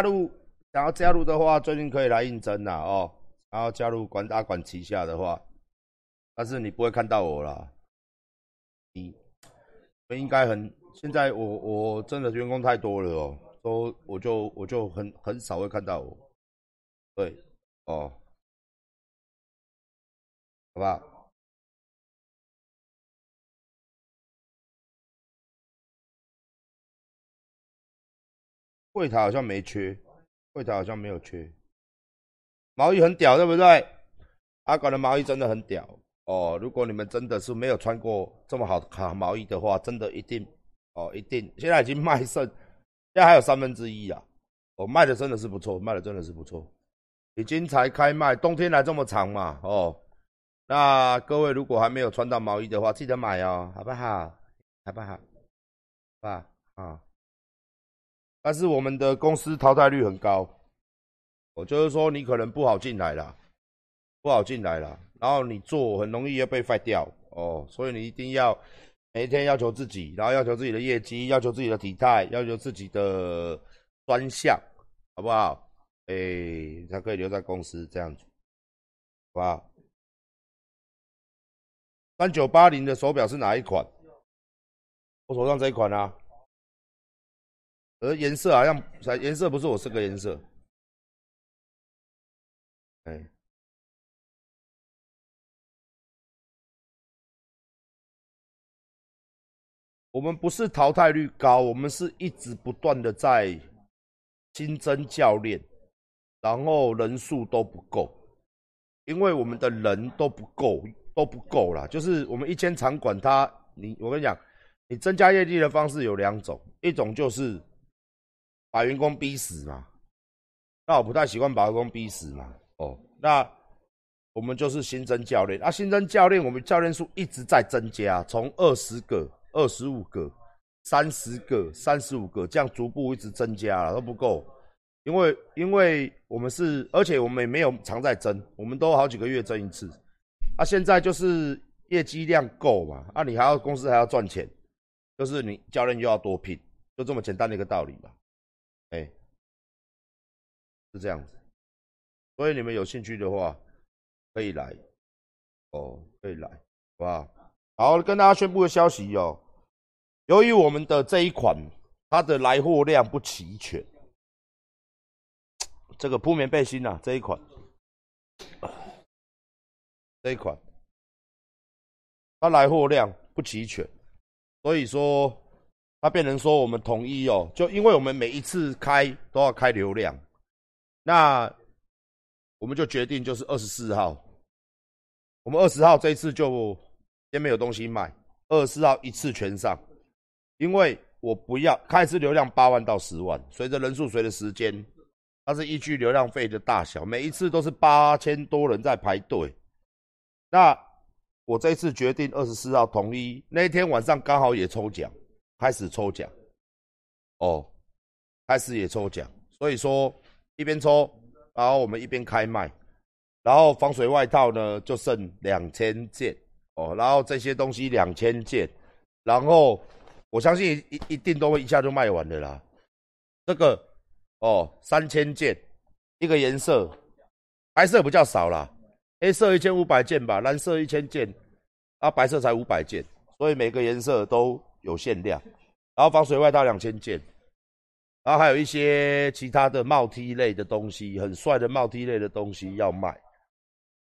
加入想要加入的话，最近可以来应征啦哦。然后加入管大管旗下的话，但是你不会看到我啦。你应该很现在我我真的员工太多了哦，都我就我就很很少会看到我。对，哦，好吧。柜台好像没缺，柜台好像没有缺。毛衣很屌，对不对？阿管的毛衣真的很屌哦。如果你们真的是没有穿过这么好的卡毛衣的话，真的一定哦，一定。现在已经卖剩，现在还有三分之一啊。哦，卖的真的是不错，卖的真的是不错。已经才开卖，冬天来这么长嘛，哦。那各位如果还没有穿到毛衣的话，记得买哦，好不好？好不好？吧，啊。但是我们的公司淘汰率很高，我就是说你可能不好进来了，不好进来了，然后你做很容易要被废掉哦，所以你一定要每一天要求自己，然后要求自己的业绩，要求自己的体态，要求自己的专项，好不好？哎，才可以留在公司这样子，好不好？三九八零的手表是哪一款？我手上这一款啊。而颜色好像，颜色不是我这个颜色。哎，我们不是淘汰率高，我们是一直不断的在新增教练，然后人数都不够，因为我们的人都不够，都不够啦。就是我们一间场馆，它你我跟你讲，你增加业绩的方式有两种，一种就是。把员工逼死嘛？那我不太习惯把员工逼死嘛。哦，那我们就是新增教练啊，新增教练，我们教练数一直在增加，从二十个、二十五个、三十个、三十五个，这样逐步一直增加了都不够，因为因为我们是，而且我们也没有常在增，我们都好几个月增一次。啊，现在就是业绩量够嘛？啊，你还要公司还要赚钱，就是你教练又要多聘，就这么简单的一个道理嘛。哎，是这样子，所以你们有兴趣的话，可以来，哦，可以来，好不好？好，跟大家宣布个消息哦，由于我们的这一款它的来货量不齐全，这个铺棉背心呐，这一款，这一款，它来货量不齐全，所以说。他变成说我们统一哦，就因为我们每一次开都要开流量，那我们就决定就是二十四号，我们二十号这一次就先没有东西卖，二十四号一次全上，因为我不要开支流量八万到十万，随着人数随着时间，它是依据流量费的大小，每一次都是八千多人在排队，那我这一次决定二十四号统一，那一天晚上刚好也抽奖。开始抽奖，哦，开始也抽奖，所以说一边抽，然后我们一边开卖，然后防水外套呢就剩两千件，哦，然后这些东西两千件，然后我相信一一定都会一下就卖完的啦。这个哦三千件，一个颜色，白色比较少啦，黑色一千五百件吧，蓝色一千件，啊白色才五百件，所以每个颜色都。有限量，然后防水外套两千件，然后还有一些其他的帽 T 类的东西，很帅的帽 T 类的东西要卖，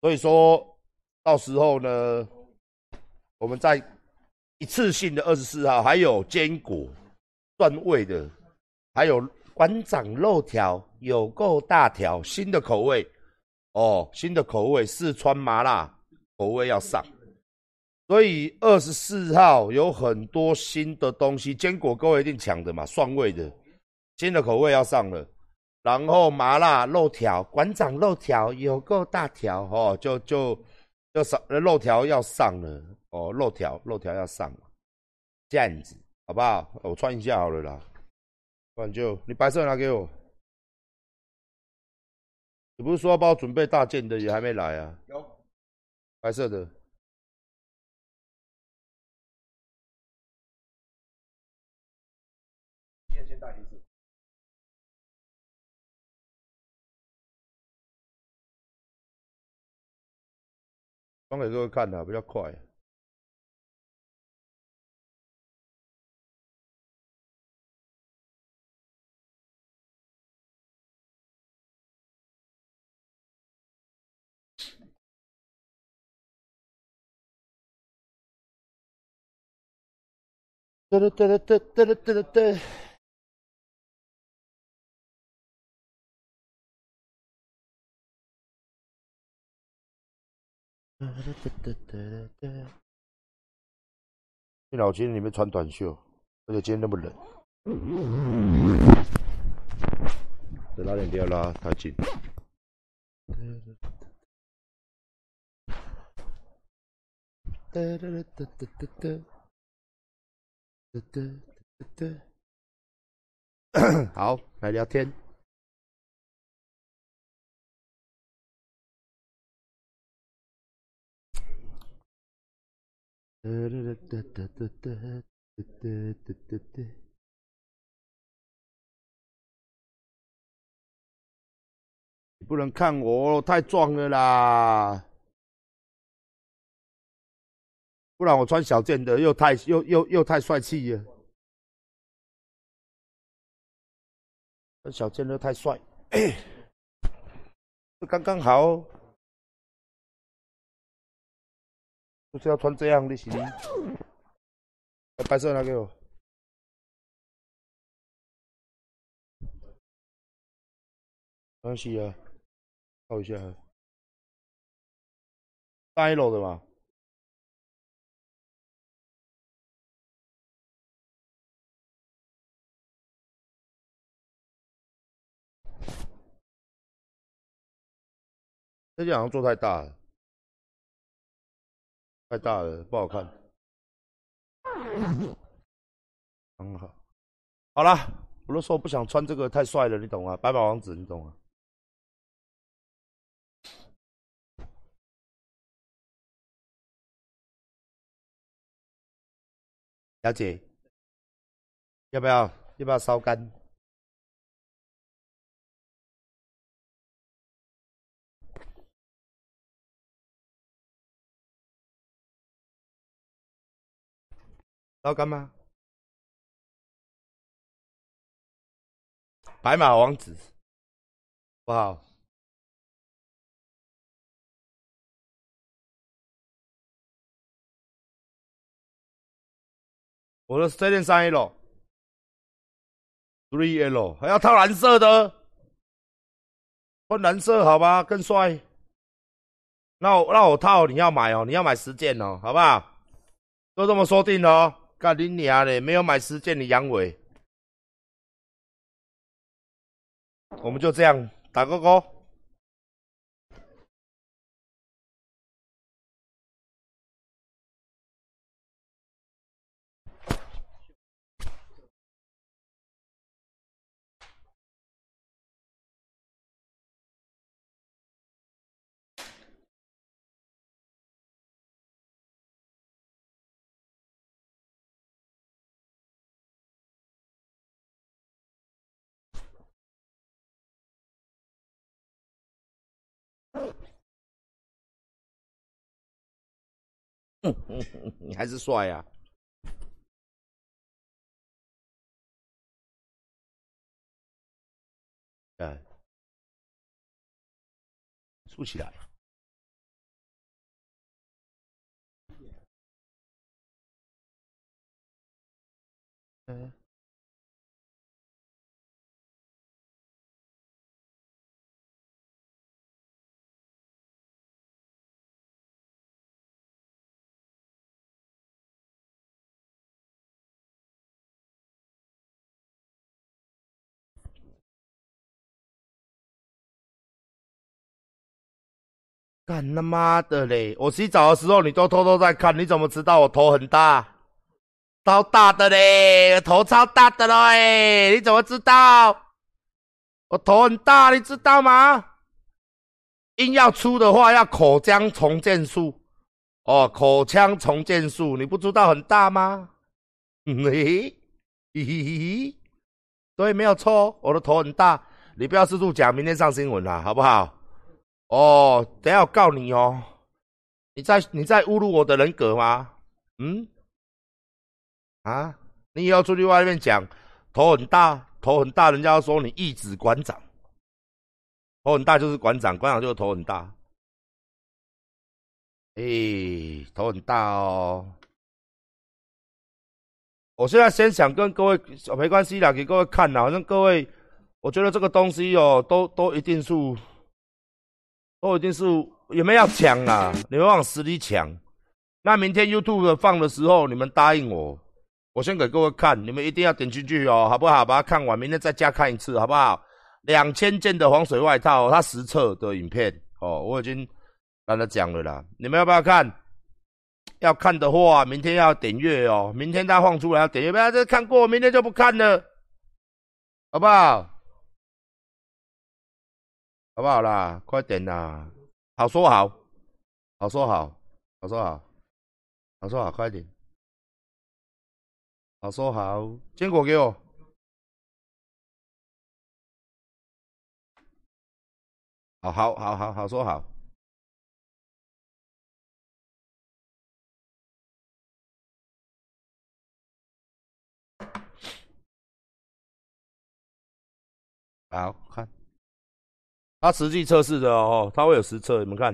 所以说到时候呢，我们在一次性的二十四号，还有坚果段味的，还有馆长肉条，有够大条，新的口味哦，新的口味四川麻辣口味要上。所以二十四号有很多新的东西，坚果各位一定抢的嘛，蒜味的，新的口味要上了，然后麻辣肉条，馆长肉条有够大条哦，就就就上肉条要上了哦，肉条肉条要上了，这样子好不好？我穿一下好了啦，不然就你白色拿给我，你不是说要帮我准备大件的，也还没来啊？有白色的。刚给各位看的比较快。电脑间里面穿短袖，而且今天那么冷。再拉点，不要拉太近。好，来聊天。你不能看我，太壮了啦！不然我穿小件的又太又又又太帅气了，穿小件的太帅，刚刚好。就是要穿这样的鞋，白色拿给我，没关系啊，套一下，大一楼的嘛，这件好像做太大了。太大了，不好看。很好，好了，我都说不想穿这个，太帅了，你懂吗？白马王子，你懂吗？小姐，要不要？要不要烧干？要干嘛？白马王子，不好。我的这件三 L，three L，还要套蓝色的，换蓝色好吧，更帅。那我那我套，你要买哦，你要买十件哦，好不好？都这么说定了哦。干你娘的！没有买十件，你阳痿。我们就这样打勾勾。你 还是帅呀！嗯，竖起来。嗯。干他妈的嘞！我洗澡的时候你都偷偷在看，你怎么知道我头很大？超大的嘞，头超大的嘞！你怎么知道？我头很大，你知道吗？硬要出的话，要口腔重建术。哦，口腔重建术，你不知道很大吗？嘿，嘿嘿嘿，对，没有错，我的头很大。你不要四处讲，明天上新闻了，好不好？哦，等下我告你哦！你在你在侮辱我的人格吗？嗯？啊？你也要出去外面讲，头很大，头很大，人家要说你一指馆长，头很大就是馆长，馆长就是头很大。哎，头很大哦。我现在先想跟各位，没关系啦，给各位看啦。反正各位，我觉得这个东西哦，都都一定是，都一定是，有没有要抢啦？你们往死里抢。那明天 YouTube 放的时候，你们答应我，我先给各位看，你们一定要点进去哦，好不好？把它看完，明天再加看一次，好不好？两千件的防水外套，它实测的影片哦，我已经跟他讲了啦。你们要不要看？要看的话，明天要点阅哦。明天他放出来要点阅，不要这看过，明天就不看了，好不好？好不好啦？快点啦！好说好，好说好，好说好，好说好，快点！好说好，坚果给我。好好好好好说好。好看，它实际测试的哦，它会有实测，你们看。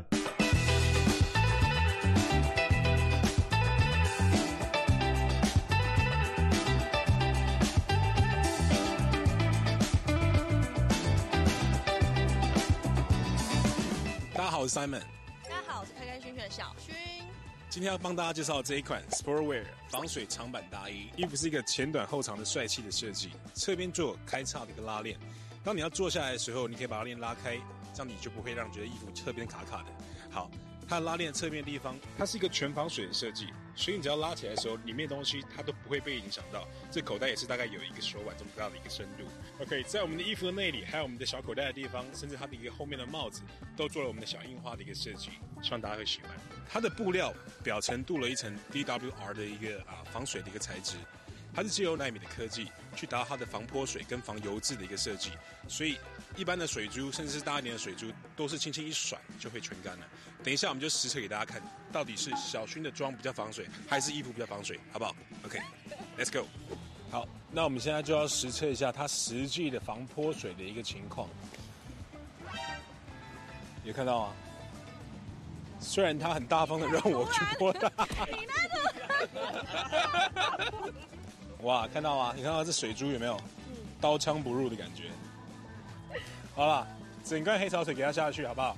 大家好，我是 Simon。大家好，我是开开心心的小薰。今天要帮大家介绍这一款 Sportwear 防水长版大衣。衣服是一个前短后长的帅气的设计，侧边做开叉的一个拉链。当你要坐下来的时候，你可以把拉链拉开，这样你就不会让觉得衣服侧边卡卡的。好，它的拉链侧面地方，它是一个全防水的设计，所以你只要拉起来的时候，里面东西它都不会被影响到。这口袋也是大概有一个手腕这么大的一个深度。OK，在我们的衣服的内里，还有我们的小口袋的地方，甚至它的一个后面的帽子，都做了我们的小印花的一个设计，希望大家会喜欢。它的布料表层镀了一层 DWR 的一个啊防水的一个材质。它是借由纳米的科技去达到它的防泼水跟防油渍的一个设计，所以一般的水珠甚至是大一点的水珠都是轻轻一甩就会全干了。等一下我们就实测给大家看，到底是小薰的妆比较防水，还是衣服比较防水，好不好？OK，Let's go。好，那我们现在就要实测一下它实际的防泼水的一个情况。有看到吗？虽然他很大方的让我去泼它。哇，看到吗？你看到这水珠有没有？刀枪不入的感觉。好了，整罐黑潮水给它下去，好不好？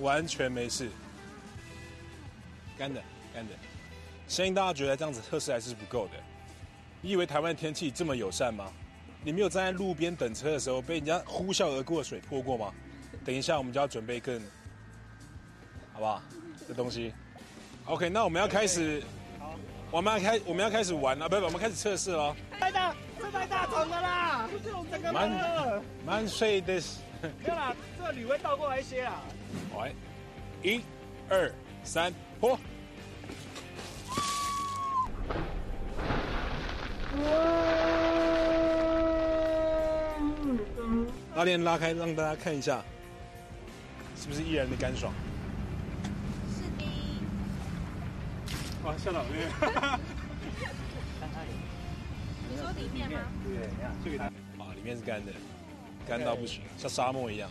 完全没事，干的，干的。相信大家觉得这样子测试还是不够的。你以为台湾天气这么友善吗？你没有站在路边等车的时候被人家呼啸而过的水泼过吗？等一下我们就要准备更，好不好？这东西。OK，那我们要开始。我们要开，我们要开始玩了，不不，我们开始测试了。太大，这太大桶的啦，这种整个满满水的。没有啦，这个铝会倒过来一些啦。来，一、二、三，泼！拉链拉开，让大家看一下，是不是依然的干爽？哇，吓到了！你说里面吗？对，这个啊，里面是干的，干到不行，像沙漠一样。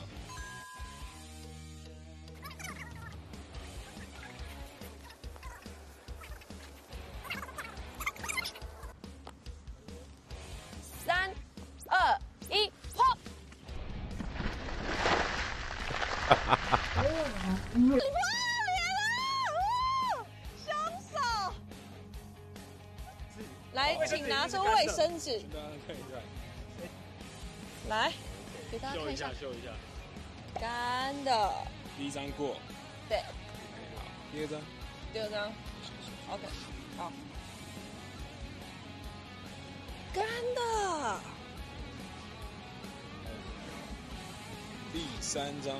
卫生纸。那看一下来，给大家看一下，秀一下。干的。第一张过。对。好，第二张。第二张。OK，好。干的。第三张。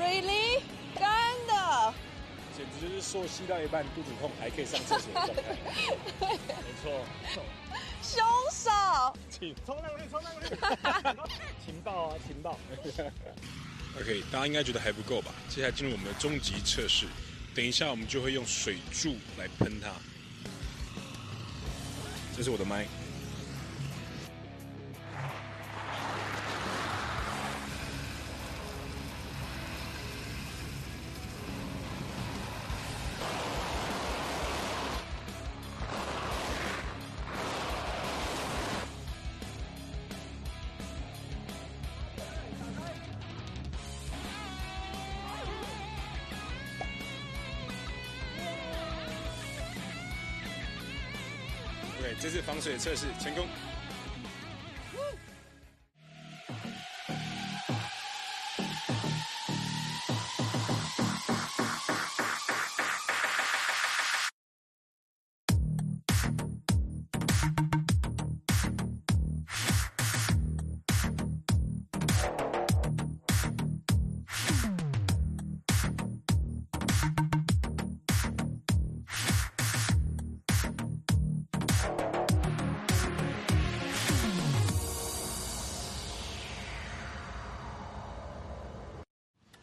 Really？简直就是说吸到一半肚子痛还可以上厕所的状态，没错。凶手，请。冲浪去，冲浪去！情报啊，情报。OK，大家应该觉得还不够吧？接下来进入我们的终极测试，等一下我们就会用水柱来喷它。这是我的麦。这次防水测试成功。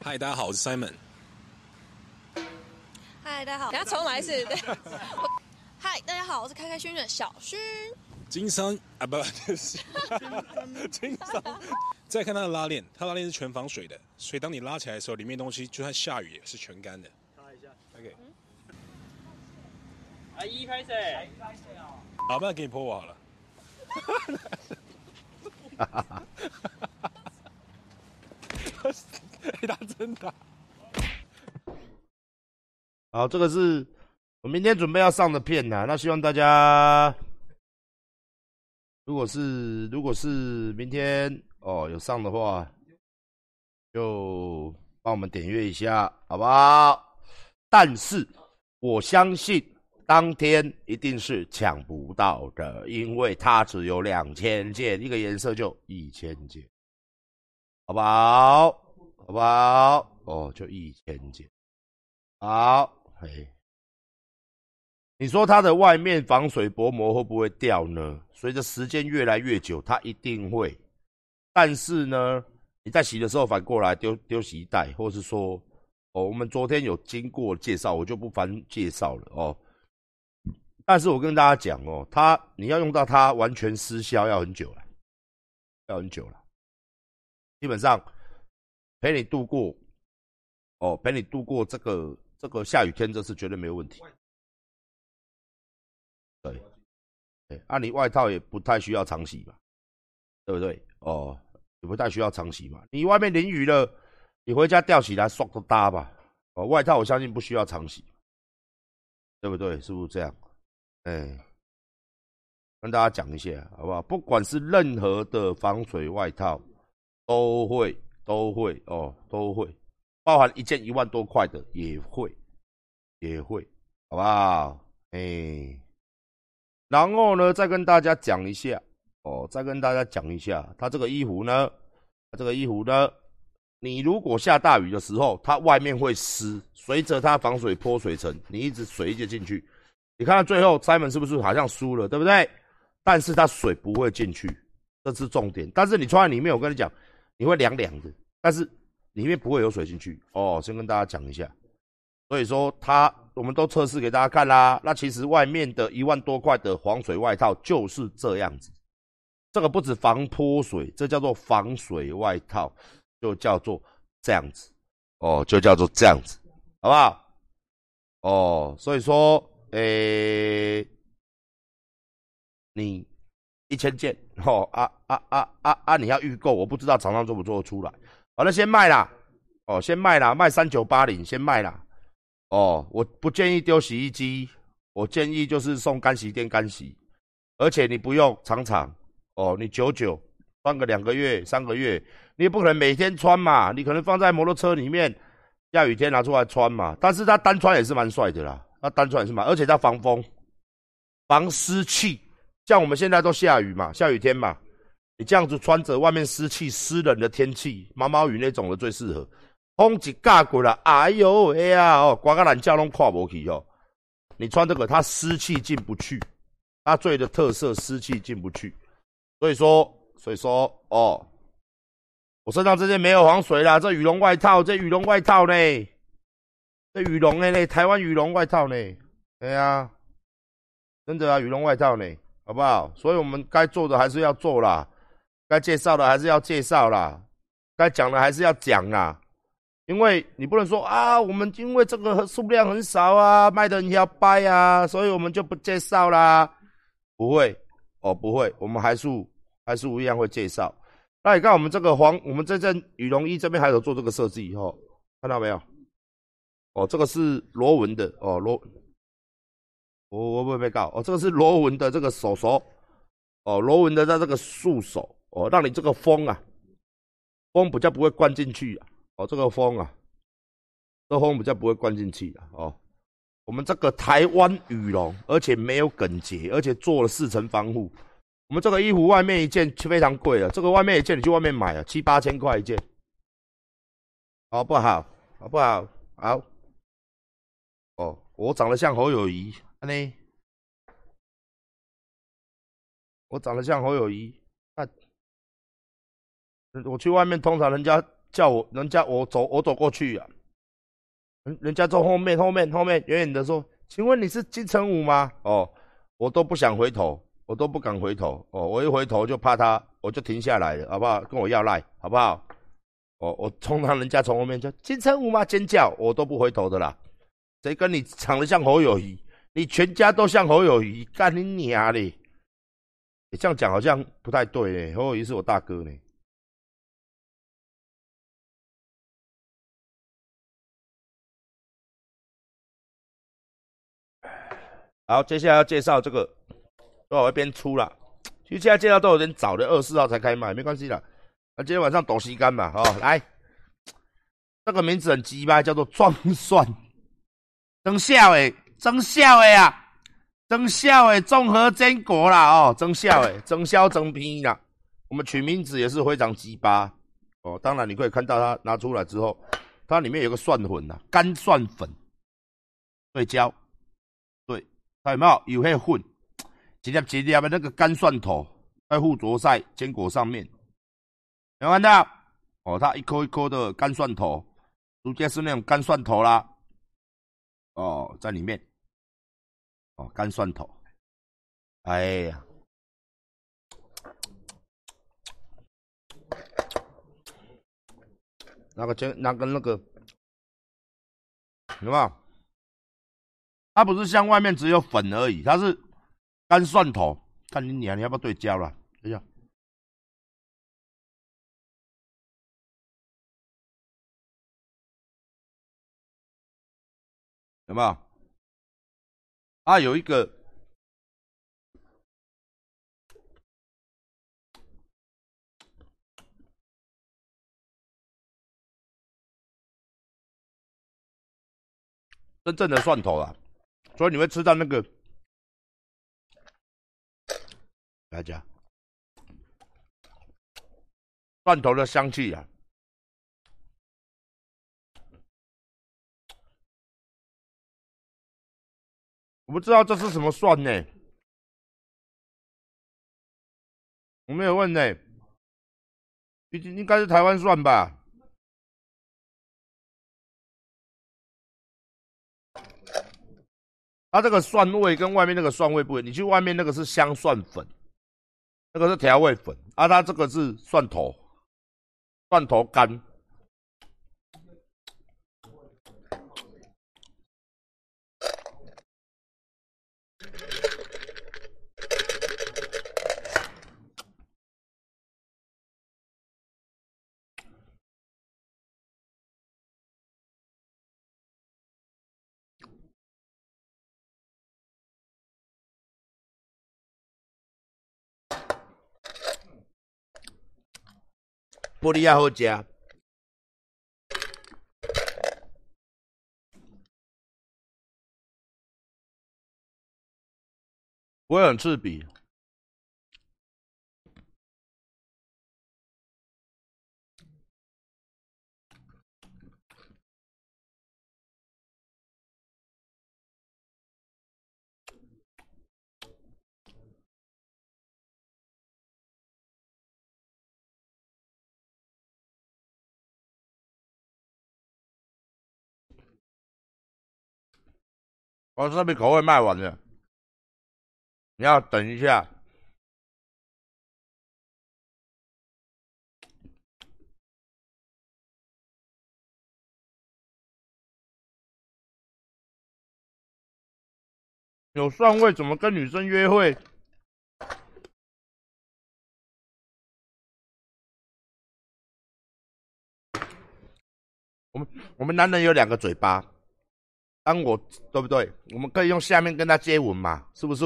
嗨，大家好，我是 Simon。嗨，大家好，等下重来一次。对嗨，大家好，我是开开心心的小薰。金商啊，不，就是 金商。再看它的拉链，它拉链是全防水的，所以当你拉起来的时候，里面东西就算下雨也是全干的。擦一下。OK，阿姨拍谁？好，不然给你泼我好了。哎，他真的。好，这个是我明天准备要上的片呐、那希望大家，如果是如果是明天哦有上的话，就帮我们点阅一下，好不好？但是我相信当天一定是抢不到的，因为它只有两千件，一个颜色就一千件，好不好？好不好？哦，就一千件，好。嘿，你说它的外面防水薄膜会不会掉呢？随着时间越来越久，它一定会。但是呢，你在洗的时候反过来丢丢洗衣袋，或是说，哦，我们昨天有经过介绍，我就不翻介绍了哦。但是我跟大家讲哦，它你要用到它完全失效要很久了，要很久了。基本上陪你度过，哦，陪你度过这个。这个下雨天这是绝对没有问题。对，对，啊，你外套也不太需要常洗吧，对不对？哦，也不太需要常洗嘛。你外面淋雨了，你回家吊起来刷都搭吧。哦，外套我相信不需要常洗，对不对？是不是这样？哎，跟大家讲一下好不好？不管是任何的防水外套，都会都会哦，都会。包含一件一万多块的也会，也会，好不好？哎，然后呢，再跟大家讲一下哦，再跟大家讲一下，它这个衣服呢，它这个衣服呢，你如果下大雨的时候，它外面会湿，随着它防水泼水层，你一直水一直进去，你看到最后，Simon 是不是好像输了，对不对？但是它水不会进去，这是重点。但是你穿在里面，我跟你讲，你会凉凉的，但是。里面不会有水进去哦，先跟大家讲一下。所以说它我们都测试给大家看啦。那其实外面的一万多块的防水外套就是这样子，这个不止防泼水，这叫做防水外套，就叫做这样子哦，就叫做这样子，好不好？哦，所以说，诶，你一千件哦啊啊啊啊啊！你要预购，我不知道厂商做不做得出来。好了，先卖啦，哦，先卖啦，卖三九八零，先卖啦，哦，我不建议丢洗衣机，我建议就是送干洗店干洗，而且你不用常常，哦，你久久穿个两个月、三个月，你也不可能每天穿嘛，你可能放在摩托车里面，下雨天拿出来穿嘛，但是它单穿也是蛮帅的啦，它单穿也是蛮，而且它防风、防湿气，像我们现在都下雨嘛，下雨天嘛。你这样子穿着，外面湿气、湿冷的天气，毛毛雨那种的最适合。风一架过来，哎呦哎呀哦，刮个懒觉拢跨不去哦。你穿这个，它湿气进不去，它最的特色湿气进不去。所以说，所以说，哦，我身上这件没有防水啦，这羽绒外套，这羽绒外套呢？这羽绒的呢？台湾羽绒外套呢？哎呀，真的啊，羽绒外套呢，好不好？所以我们该做的还是要做啦，该介绍的还是要介绍啦，该讲的还是要讲啦。因为你不能说啊，我们因为这个数量很少啊，卖的人要掰啊，所以我们就不介绍啦。不会哦，不会，我们还是还是一样会介绍。那你看我们这个黄，我们这件羽绒衣这边还有做这个设计哦，看到没有？哦，这个是螺纹的哦，螺，我我不会被告哦，这个是螺纹的这个手手，哦，螺纹的在这个束手哦，让你这个风啊，风比较不会灌进去啊，哦，这个风啊，这风比较不会灌进去啊，哦，我们这个台湾羽绒，而且没有梗结，而且做了四层防护，我们这个衣服外面一件非常贵啊，这个外面一件你去外面买啊，七八千块一件，好不好？好不好？好。哦，我长得像侯友谊，呢？我长得像侯友谊，我去外面，通常人家叫我，人家我走，我走过去啊，人人家从后面，后面，后面，远远的说：“请问你是金城武吗？”哦，我都不想回头，我都不敢回头。哦，我一回头就怕他，我就停下来了，好不好？跟我要赖，好不好？哦，我通常人家从后面叫金城武吗？尖叫，我都不回头的啦。谁跟你长得像侯友谊？你全家都像侯友谊，干你娘嘞！你这样讲好像不太对嘞。侯友谊是我大哥呢。好，接下来要介绍这个，多少边出了？其实现在介绍都有点早的，二十四号才开卖，没关系的。那今天晚上抖西干嘛？哦，来，这个名字很鸡巴，叫做壮蒜。增效诶，增效诶啊，增效诶，综合坚果啦哦，增效诶，增效增拼啦。我们取名字也是非常鸡巴哦。当然你可以看到它拿出来之后，它里面有个蒜粉呐，干蒜粉对焦，有没有？有那混，一粒一粒的那个干蒜头在附着在坚果上面，有看到？哦，它一颗一颗的干蒜头，直接是那种干蒜头啦。哦，在里面，哦，干蒜头，哎呀，那个煎，那个那个，有没有？它不是像外面只有粉而已，它是干蒜头。看你娘，你要不要对焦了？哎呀，有没有？啊，有一个真正的蒜头啊，所以你会吃到那个大家蒜头的香气啊。我不知道这是什么蒜呢？我没有问呢，应应该是台湾蒜吧？它这个蒜味跟外面那个蒜味不一样，你去外面那个是香蒜粉，那个是调味粉，啊，它这个是蒜头，蒜头干。玻璃也好食，不会很刺鼻。我这边口味卖完了，你要等一下。有蒜味，怎么跟女生约会？我们我们男人有两个嘴巴，当我对不对？我们可以用下面跟他接吻嘛？是不是？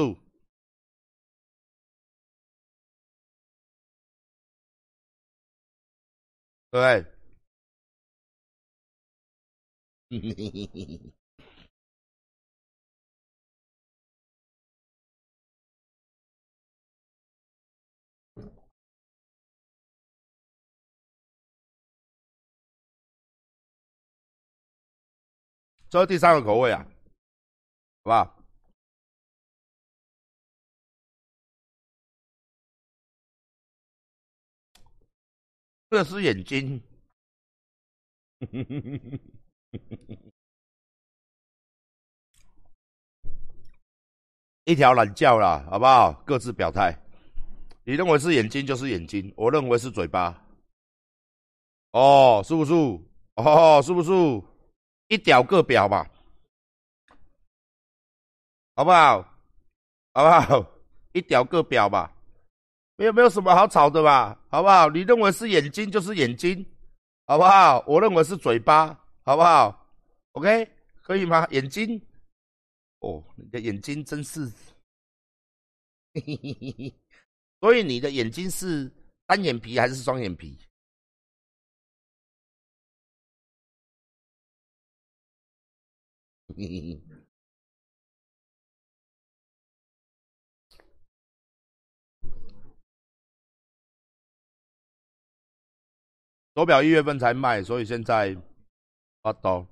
对。这是第三个口味啊，好不好？这是眼睛，一条懒觉啦，好不好？各自表态。你认为是眼睛就是眼睛，我认为是嘴巴。哦，是不是？哦，是不是？一屌个表嘛，好不好？好不好？一屌个表吧，没有没有什么好吵的吧？好不好？你认为是眼睛就是眼睛，好不好？我认为是嘴巴，好不好？OK，可以吗？眼睛，哦，你的眼睛真是，所以你的眼睛是单眼皮还是双眼皮？手表一月份才卖，所以现在发刀。